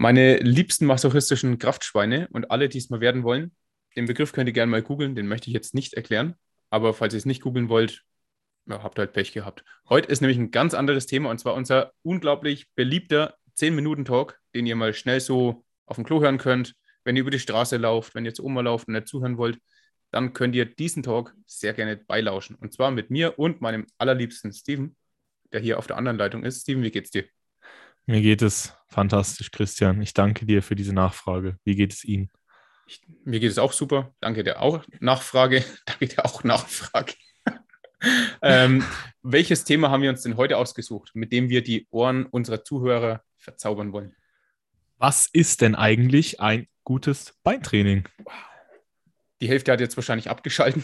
Meine liebsten masochistischen Kraftschweine und alle, die es mal werden wollen, den Begriff könnt ihr gerne mal googeln, den möchte ich jetzt nicht erklären. Aber falls ihr es nicht googeln wollt, ja, habt halt Pech gehabt. Heute ist nämlich ein ganz anderes Thema und zwar unser unglaublich beliebter 10-Minuten-Talk, den ihr mal schnell so auf dem Klo hören könnt. Wenn ihr über die Straße lauft, wenn ihr zu Oma lauft und nicht zuhören wollt, dann könnt ihr diesen Talk sehr gerne beilauschen. Und zwar mit mir und meinem allerliebsten Steven, der hier auf der anderen Leitung ist. Steven, wie geht's dir? Mir geht es fantastisch, Christian. Ich danke dir für diese Nachfrage. Wie geht es Ihnen? Ich, mir geht es auch super. Danke dir auch Nachfrage. Danke dir auch Nachfrage. ähm, welches Thema haben wir uns denn heute ausgesucht, mit dem wir die Ohren unserer Zuhörer verzaubern wollen? Was ist denn eigentlich ein gutes Beintraining? Die Hälfte hat jetzt wahrscheinlich abgeschalten.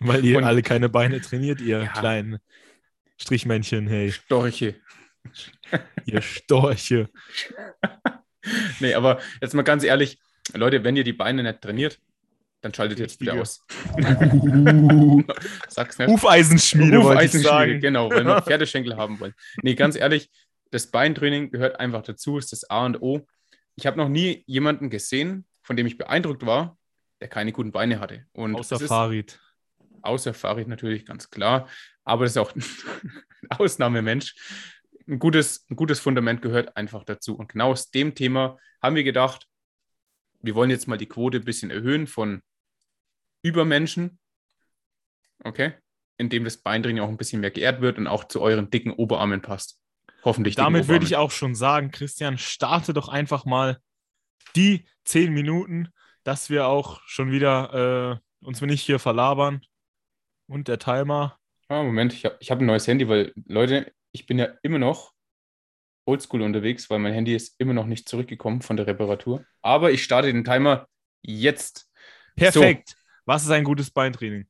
Weil ihr Und, alle keine Beine trainiert, ihr ja. kleinen Strichmännchen, hey. Storche. Ihr Storche. nee, aber jetzt mal ganz ehrlich, Leute, wenn ihr die Beine nicht trainiert, dann schaltet jetzt wieder aus. Sag's nicht. Hufeisenschmiede, Hufeisenschmiede, genau, weil wir Pferdeschenkel haben wollen. Nee, ganz ehrlich, das Beintraining gehört einfach dazu, ist das A und O. Ich habe noch nie jemanden gesehen, von dem ich beeindruckt war, der keine guten Beine hatte. Und außer Farid. Außer Farid natürlich, ganz klar. Aber das ist auch ein Ausnahmemensch ein gutes, ein gutes Fundament gehört einfach dazu. Und genau aus dem Thema haben wir gedacht, wir wollen jetzt mal die Quote ein bisschen erhöhen von Übermenschen, okay, indem das Beintraining auch ein bisschen mehr geehrt wird und auch zu euren dicken Oberarmen passt. Hoffentlich. Damit würde ich auch schon sagen, Christian, starte doch einfach mal die zehn Minuten, dass wir auch schon wieder äh, uns nicht hier verlabern. Und der Timer. Ah, Moment, ich habe ich hab ein neues Handy, weil Leute, ich bin ja immer noch oldschool unterwegs, weil mein Handy ist immer noch nicht zurückgekommen von der Reparatur. Aber ich starte den Timer jetzt. Perfekt. So. Was ist ein gutes Beintraining?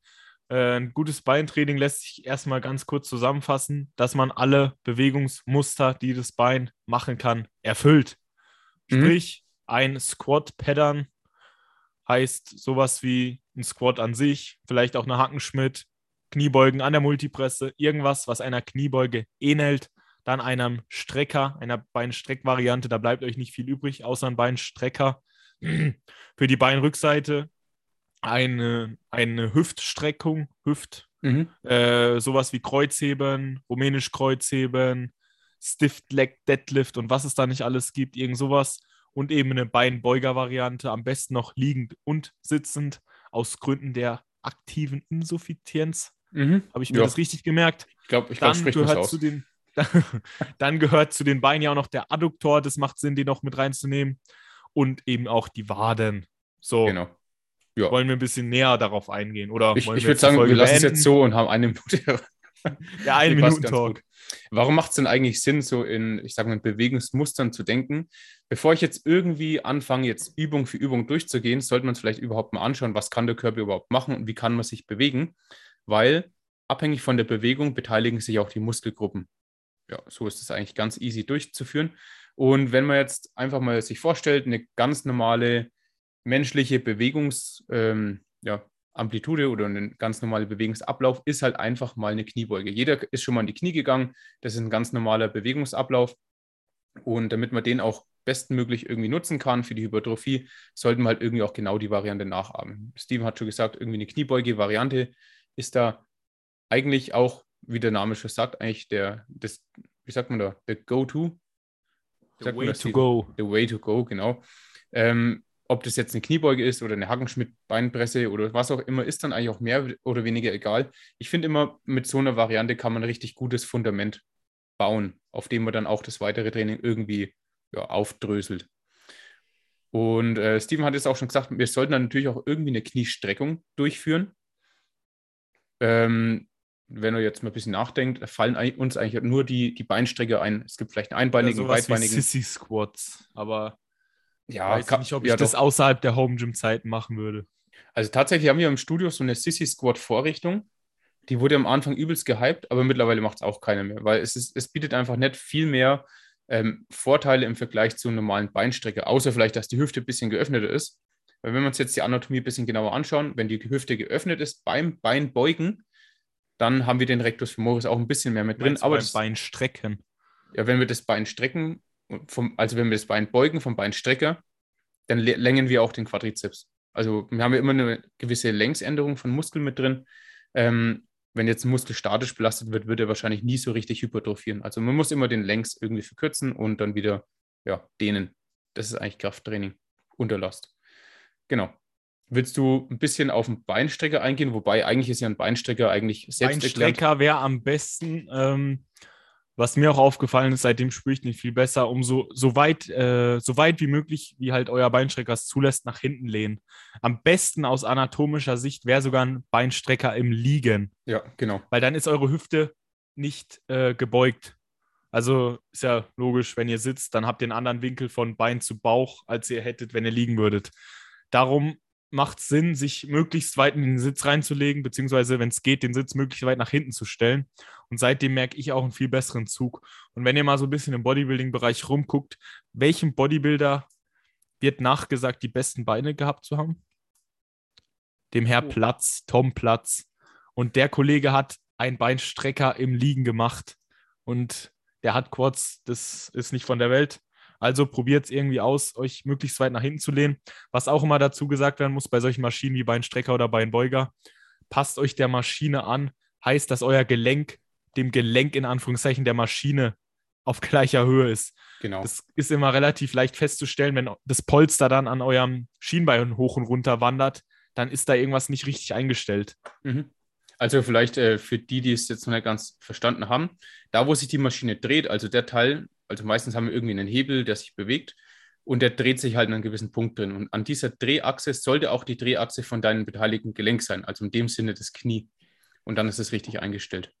Äh, ein gutes Beintraining lässt sich erstmal ganz kurz zusammenfassen, dass man alle Bewegungsmuster, die das Bein machen kann, erfüllt. Mhm. Sprich, ein Squat-Pattern heißt sowas wie ein Squat an sich, vielleicht auch eine Hackenschmidt, Kniebeugen an der Multipresse, irgendwas, was einer Kniebeuge ähnelt, dann einem Strecker, einer Beinstreckvariante, da bleibt euch nicht viel übrig, außer ein Beinstrecker. Für die Beinrückseite eine, eine Hüftstreckung, Hüft, mhm. äh, sowas wie Kreuzheben, rumänisch Kreuzheben, Stiff Leg Deadlift und was es da nicht alles gibt, irgend sowas. Und eben eine Beinbeuger-Variante, am besten noch liegend und sitzend, aus Gründen der aktiven Insuffizienz. Mhm. Habe ich mir ja. das richtig gemerkt? Ich glaube, ich glaube, gehört zu den dann gehört zu den Beinen ja auch noch der Adduktor. Das macht Sinn, den noch mit reinzunehmen. Und eben auch die Waden. So. Genau. Ja. Wollen wir ein bisschen näher darauf eingehen? Oder ich, ich würde sagen, wir lassen es jetzt so und haben eine Minute. ja, eine Minute Talk. Warum macht es denn eigentlich Sinn, so in, ich sage mal, Bewegungsmustern zu denken? Bevor ich jetzt irgendwie anfange, jetzt Übung für Übung durchzugehen, sollte man es vielleicht überhaupt mal anschauen, was kann der Körper überhaupt machen und wie kann man sich bewegen weil abhängig von der Bewegung beteiligen sich auch die Muskelgruppen. Ja, so ist es eigentlich ganz easy durchzuführen. Und wenn man jetzt einfach mal sich vorstellt, eine ganz normale menschliche Bewegungsamplitude ähm, ja, oder ein ganz normaler Bewegungsablauf ist halt einfach mal eine Kniebeuge. Jeder ist schon mal in die Knie gegangen. Das ist ein ganz normaler Bewegungsablauf. Und damit man den auch bestmöglich irgendwie nutzen kann für die Hypertrophie, sollten wir halt irgendwie auch genau die Variante nachahmen. Steven hat schon gesagt, irgendwie eine Kniebeuge-Variante ist da eigentlich auch, wie der Name schon sagt, eigentlich der, das, wie sagt man da, der Go-To. The way to go. The way to go, genau. Ähm, ob das jetzt eine Kniebeuge ist oder eine Hackenschmidt-Beinpresse oder was auch immer, ist dann eigentlich auch mehr oder weniger egal. Ich finde immer, mit so einer Variante kann man ein richtig gutes Fundament bauen, auf dem man dann auch das weitere Training irgendwie ja, aufdröselt. Und äh, Steven hat es auch schon gesagt, wir sollten dann natürlich auch irgendwie eine Kniestreckung durchführen. Ähm, wenn ihr jetzt mal ein bisschen nachdenkt, fallen uns eigentlich nur die, die Beinstrecke ein. Es gibt vielleicht einen einbeinigen, ja, beidbeinigen. Sissy Squats, aber ja, weiß kann, nicht, ob ich ja, das doch. außerhalb der Home Gym Zeiten machen würde. Also tatsächlich haben wir im Studio so eine Sissy Squat Vorrichtung. Die wurde am Anfang übelst gehypt, aber mittlerweile macht es auch keiner mehr, weil es, ist, es bietet einfach nicht viel mehr ähm, Vorteile im Vergleich zur normalen Beinstrecke, außer vielleicht, dass die Hüfte ein bisschen geöffneter ist. Weil wenn wir uns jetzt die Anatomie ein bisschen genauer anschauen, wenn die Hüfte geöffnet ist beim Beinbeugen, dann haben wir den Rectus femoris auch ein bisschen mehr mit drin. Aber beim das, Bein strecken. Ja, wenn wir das Bein strecken, vom, also wenn wir das Bein beugen vom Beinstrecker, dann längen wir auch den Quadrizeps. Also wir haben ja immer eine gewisse Längsänderung von Muskeln mit drin. Ähm, wenn jetzt ein Muskel statisch belastet wird, wird er wahrscheinlich nie so richtig hypertrophieren. Also man muss immer den Längs irgendwie verkürzen und dann wieder ja, dehnen. Das ist eigentlich Krafttraining unter Last. Genau. Willst du ein bisschen auf den Beinstrecker eingehen? Wobei eigentlich ist ja ein Beinstrecker eigentlich selbst Beinstrecker wäre am besten, ähm, was mir auch aufgefallen ist, seitdem spüre ich nicht viel besser, um so, so, weit, äh, so weit wie möglich, wie halt euer Beinstrecker es zulässt, nach hinten lehnen. Am besten aus anatomischer Sicht wäre sogar ein Beinstrecker im Liegen. Ja, genau. Weil dann ist eure Hüfte nicht äh, gebeugt. Also ist ja logisch, wenn ihr sitzt, dann habt ihr einen anderen Winkel von Bein zu Bauch, als ihr hättet, wenn ihr liegen würdet. Darum macht es Sinn, sich möglichst weit in den Sitz reinzulegen, beziehungsweise, wenn es geht, den Sitz möglichst weit nach hinten zu stellen. Und seitdem merke ich auch einen viel besseren Zug. Und wenn ihr mal so ein bisschen im Bodybuilding-Bereich rumguckt, welchem Bodybuilder wird nachgesagt, die besten Beine gehabt zu haben? Dem Herr oh. Platz, Tom Platz. Und der Kollege hat einen Beinstrecker im Liegen gemacht. Und der hat Quads, das ist nicht von der Welt. Also probiert es irgendwie aus, euch möglichst weit nach hinten zu lehnen. Was auch immer dazu gesagt werden muss bei solchen Maschinen wie Beinstrecker oder Beinbeuger, passt euch der Maschine an, heißt, dass euer Gelenk dem Gelenk in Anführungszeichen der Maschine auf gleicher Höhe ist. Genau. Das ist immer relativ leicht festzustellen, wenn das Polster dann an eurem Schienbein hoch und runter wandert, dann ist da irgendwas nicht richtig eingestellt. Mhm. Also vielleicht äh, für die, die es jetzt noch nicht ganz verstanden haben, da wo sich die Maschine dreht, also der Teil, also meistens haben wir irgendwie einen Hebel, der sich bewegt und der dreht sich halt an einem gewissen Punkt drin. Und an dieser Drehachse sollte auch die Drehachse von deinem beteiligten Gelenk sein, also in dem Sinne das Knie. Und dann ist es richtig eingestellt.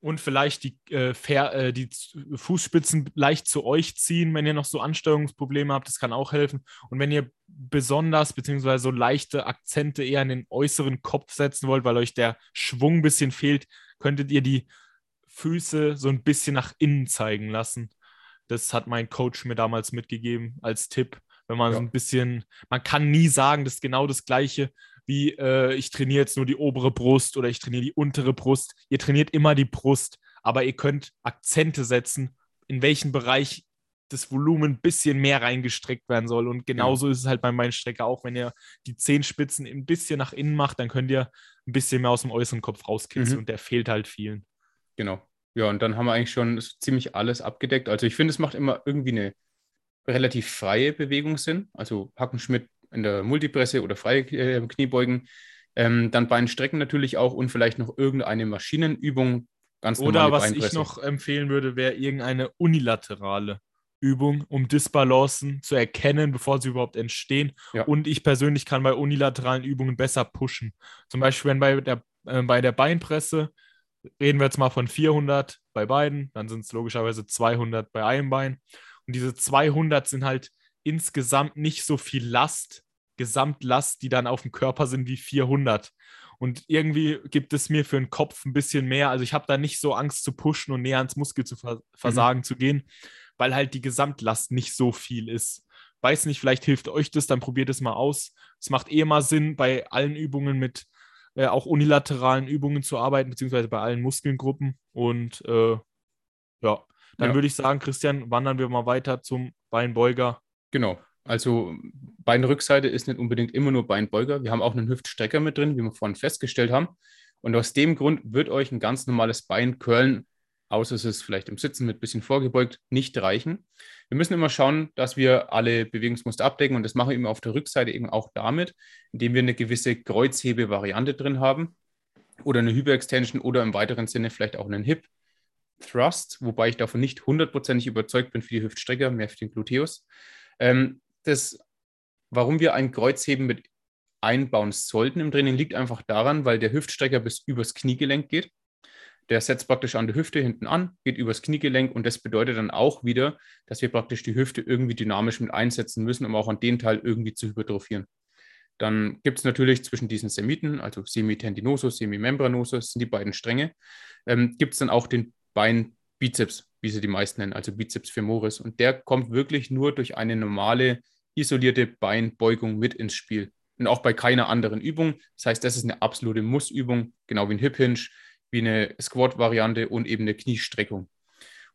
Und vielleicht die, äh, fair, äh, die Fußspitzen leicht zu euch ziehen, wenn ihr noch so Ansteuerungsprobleme habt. Das kann auch helfen. Und wenn ihr besonders beziehungsweise so leichte Akzente eher in den äußeren Kopf setzen wollt, weil euch der Schwung ein bisschen fehlt, könntet ihr die Füße so ein bisschen nach innen zeigen lassen. Das hat mein Coach mir damals mitgegeben als Tipp. Wenn man ja. so ein bisschen, man kann nie sagen, das ist genau das Gleiche wie äh, ich trainiere jetzt nur die obere Brust oder ich trainiere die untere Brust. Ihr trainiert immer die Brust, aber ihr könnt Akzente setzen, in welchem Bereich das Volumen ein bisschen mehr reingestreckt werden soll. Und genauso ja. ist es halt beim Beinstrecker auch. Wenn ihr die Zehenspitzen ein bisschen nach innen macht, dann könnt ihr ein bisschen mehr aus dem äußeren Kopf rauskitzeln mhm. und der fehlt halt vielen. Genau. Ja, und dann haben wir eigentlich schon ziemlich alles abgedeckt. Also ich finde, es macht immer irgendwie eine relativ freie Bewegung Sinn. Also Hackenschmidt in der Multipresse oder freie äh, Kniebeugen. Ähm, dann Beinstrecken natürlich auch und vielleicht noch irgendeine Maschinenübung. Ganz oder was ich noch empfehlen würde, wäre irgendeine unilaterale Übung, um Disbalancen zu erkennen, bevor sie überhaupt entstehen. Ja. Und ich persönlich kann bei unilateralen Übungen besser pushen. Zum Beispiel, wenn bei der, äh, bei der Beinpresse reden wir jetzt mal von 400 bei beiden, dann sind es logischerweise 200 bei einem Bein. Und diese 200 sind halt insgesamt nicht so viel Last, Gesamtlast, die dann auf dem Körper sind, wie 400. Und irgendwie gibt es mir für den Kopf ein bisschen mehr. Also ich habe da nicht so Angst zu pushen und näher ans Muskel zu versagen mhm. zu gehen, weil halt die Gesamtlast nicht so viel ist. Weiß nicht, vielleicht hilft euch das, dann probiert es mal aus. Es macht eh mal Sinn, bei allen Übungen mit äh, auch unilateralen Übungen zu arbeiten, beziehungsweise bei allen Muskelgruppen. Und äh, ja, dann ja. würde ich sagen, Christian, wandern wir mal weiter zum Beinbeuger. Genau. Also Beinrückseite ist nicht unbedingt immer nur Beinbeuger. Wir haben auch einen Hüftstrecker mit drin, wie wir vorhin festgestellt haben. Und aus dem Grund wird euch ein ganz normales Bein curlen, außer es ist vielleicht im Sitzen mit ein bisschen vorgebeugt, nicht reichen. Wir müssen immer schauen, dass wir alle Bewegungsmuster abdecken und das machen wir eben auf der Rückseite eben auch damit, indem wir eine gewisse Kreuzhebe-Variante drin haben oder eine Hyperextension oder im weiteren Sinne vielleicht auch einen Hip Thrust, wobei ich davon nicht hundertprozentig überzeugt bin für die Hüftstrecker, mehr für den Gluteus. Ähm, das, warum wir ein Kreuzheben mit einbauen sollten im Training, liegt einfach daran, weil der Hüftstrecker bis übers Kniegelenk geht. Der setzt praktisch an der Hüfte hinten an, geht übers Kniegelenk und das bedeutet dann auch wieder, dass wir praktisch die Hüfte irgendwie dynamisch mit einsetzen müssen, um auch an den Teil irgendwie zu hypertrophieren. Dann gibt es natürlich zwischen diesen Semiten, also Semitendinosus, Semimembranosus, sind die beiden Stränge, ähm, gibt es dann auch den Beinbizeps, wie sie die meisten nennen, also Bizeps femoris. Und der kommt wirklich nur durch eine normale, isolierte Beinbeugung mit ins Spiel. Und auch bei keiner anderen Übung. Das heißt, das ist eine absolute Mussübung, genau wie ein Hip Hinge, wie eine Squat-Variante und eben eine Kniestreckung.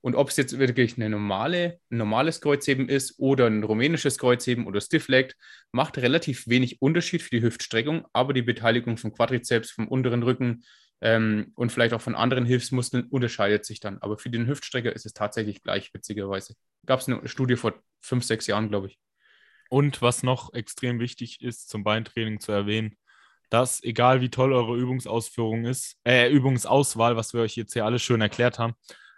Und ob es jetzt wirklich eine normale, ein normales Kreuzheben ist oder ein rumänisches Kreuzheben oder Stiff-Legged, macht relativ wenig Unterschied für die Hüftstreckung, aber die Beteiligung vom Quadrizeps, vom unteren Rücken ähm, und vielleicht auch von anderen Hilfsmuskeln unterscheidet sich dann. Aber für den Hüftstrecker ist es tatsächlich gleich, witzigerweise. Gab es eine Studie vor fünf, sechs Jahren, glaube ich. Und was noch extrem wichtig ist, zum Beintraining zu erwähnen, dass egal wie toll eure Übungsausführung ist, äh, Übungsauswahl, was wir euch jetzt hier alles schön erklärt haben,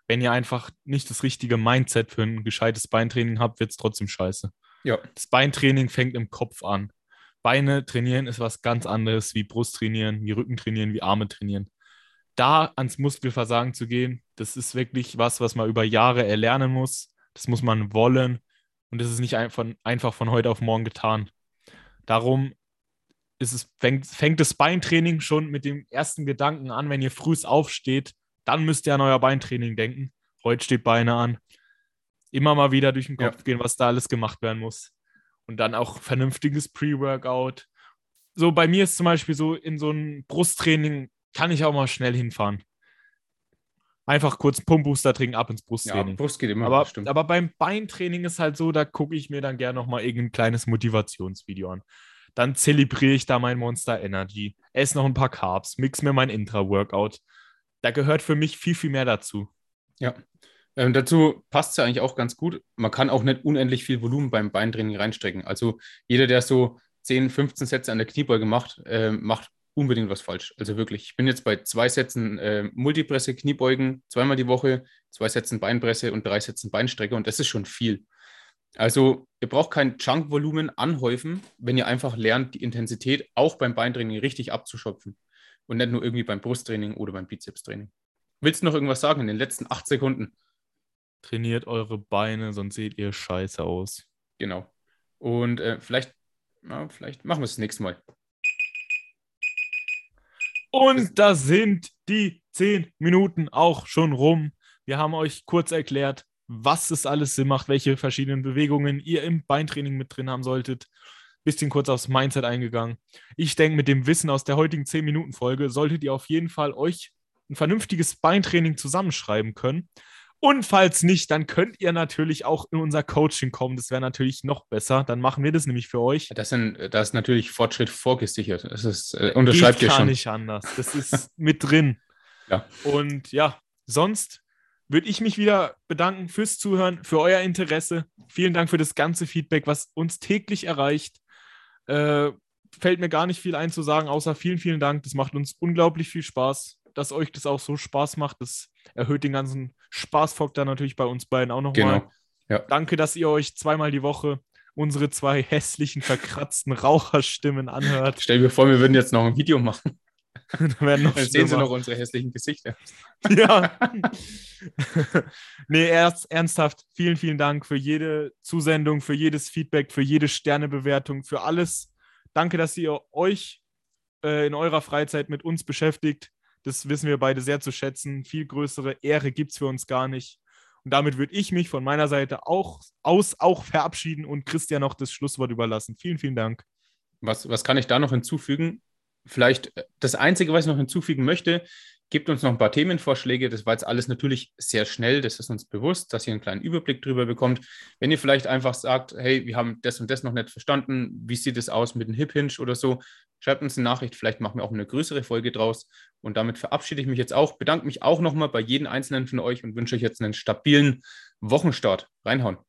wenn ihr einfach nicht das richtige Mindset für ein gescheites Beintraining habt, wird es trotzdem scheiße. Ja. Das Beintraining fängt im Kopf an. Beine trainieren ist was ganz anderes wie Brust trainieren, wie Rücken trainieren, wie Arme trainieren. Da ans Muskelversagen zu gehen, das ist wirklich was, was man über Jahre erlernen muss. Das muss man wollen. Und das ist nicht einfach, einfach von heute auf morgen getan. Darum es, fängt, fängt das Beintraining schon mit dem ersten Gedanken an, wenn ihr früh aufsteht, dann müsst ihr an euer Beintraining denken. Heute steht Beine an. Immer mal wieder durch den Kopf ja. gehen, was da alles gemacht werden muss. Und dann auch vernünftiges Pre-Workout. So bei mir ist zum Beispiel so, in so ein Brusttraining kann ich auch mal schnell hinfahren. Einfach kurz Pumpbooster trinken, ab ins Brusttraining. Ja, Brust geht immer, aber, aber beim Beintraining ist halt so, da gucke ich mir dann gerne nochmal irgendein kleines Motivationsvideo an. Dann zelebriere ich da mein Monster Energy, esse noch ein paar Carbs, mix mir mein Intra-Workout. Da gehört für mich viel, viel mehr dazu. Ja. Ähm, dazu passt es ja eigentlich auch ganz gut. Man kann auch nicht unendlich viel Volumen beim Beintraining reinstecken. Also jeder, der so 10, 15 Sätze an der Kniebeuge macht, äh, macht unbedingt was falsch. Also wirklich, ich bin jetzt bei zwei Sätzen äh, Multipresse, Kniebeugen, zweimal die Woche, zwei Sätzen Beinpresse und drei Sätzen Beinstrecke und das ist schon viel. Also ihr braucht kein Chunk-Volumen anhäufen, wenn ihr einfach lernt, die Intensität auch beim Beintraining richtig abzuschöpfen und nicht nur irgendwie beim Brusttraining oder beim Bizepstraining. Willst du noch irgendwas sagen in den letzten acht Sekunden? Trainiert eure Beine, sonst seht ihr scheiße aus. Genau. Und äh, vielleicht, na, vielleicht machen wir es das nächste Mal. Und da sind die zehn Minuten auch schon rum. Wir haben euch kurz erklärt, was es alles Sinn macht, welche verschiedenen Bewegungen ihr im Beintraining mit drin haben solltet. Bisschen kurz aufs Mindset eingegangen. Ich denke, mit dem Wissen aus der heutigen 10-Minuten-Folge solltet ihr auf jeden Fall euch ein vernünftiges Beintraining zusammenschreiben können. Und falls nicht, dann könnt ihr natürlich auch in unser Coaching kommen. Das wäre natürlich noch besser. Dann machen wir das nämlich für euch. Das, sind, das ist natürlich Fortschritt vorgesichert. Das ist, äh, unterschreibt Geht ihr schon. nicht anders. Das ist mit drin. Ja. Und ja, sonst würde ich mich wieder bedanken fürs Zuhören, für euer Interesse. Vielen Dank für das ganze Feedback, was uns täglich erreicht. Äh, fällt mir gar nicht viel ein zu sagen, außer vielen, vielen Dank. Das macht uns unglaublich viel Spaß, dass euch das auch so Spaß macht. Das erhöht den ganzen Spaßfaktor natürlich bei uns beiden auch nochmal. Genau. Ja. Danke, dass ihr euch zweimal die Woche unsere zwei hässlichen, verkratzten Raucherstimmen anhört. Stell dir vor, wir würden jetzt noch ein Video machen. Dann, sehen sie noch unsere hässlichen Gesichter. Ja. nee, erst, ernsthaft, vielen, vielen Dank für jede Zusendung, für jedes Feedback, für jede Sternebewertung, für alles. Danke, dass ihr euch äh, in eurer Freizeit mit uns beschäftigt. Das wissen wir beide sehr zu schätzen. Viel größere Ehre gibt es für uns gar nicht. Und damit würde ich mich von meiner Seite auch aus auch verabschieden und Christian noch das Schlusswort überlassen. Vielen, vielen Dank. Was, was kann ich da noch hinzufügen? Vielleicht äh, das Einzige, was ich noch hinzufügen möchte, Gebt uns noch ein paar Themenvorschläge. Das war jetzt alles natürlich sehr schnell. Das ist uns bewusst, dass ihr einen kleinen Überblick drüber bekommt. Wenn ihr vielleicht einfach sagt, hey, wir haben das und das noch nicht verstanden, wie sieht es aus mit dem Hip Hinge oder so, schreibt uns eine Nachricht. Vielleicht machen wir auch eine größere Folge draus. Und damit verabschiede ich mich jetzt auch. Bedanke mich auch nochmal bei jedem Einzelnen von euch und wünsche euch jetzt einen stabilen Wochenstart. Reinhauen.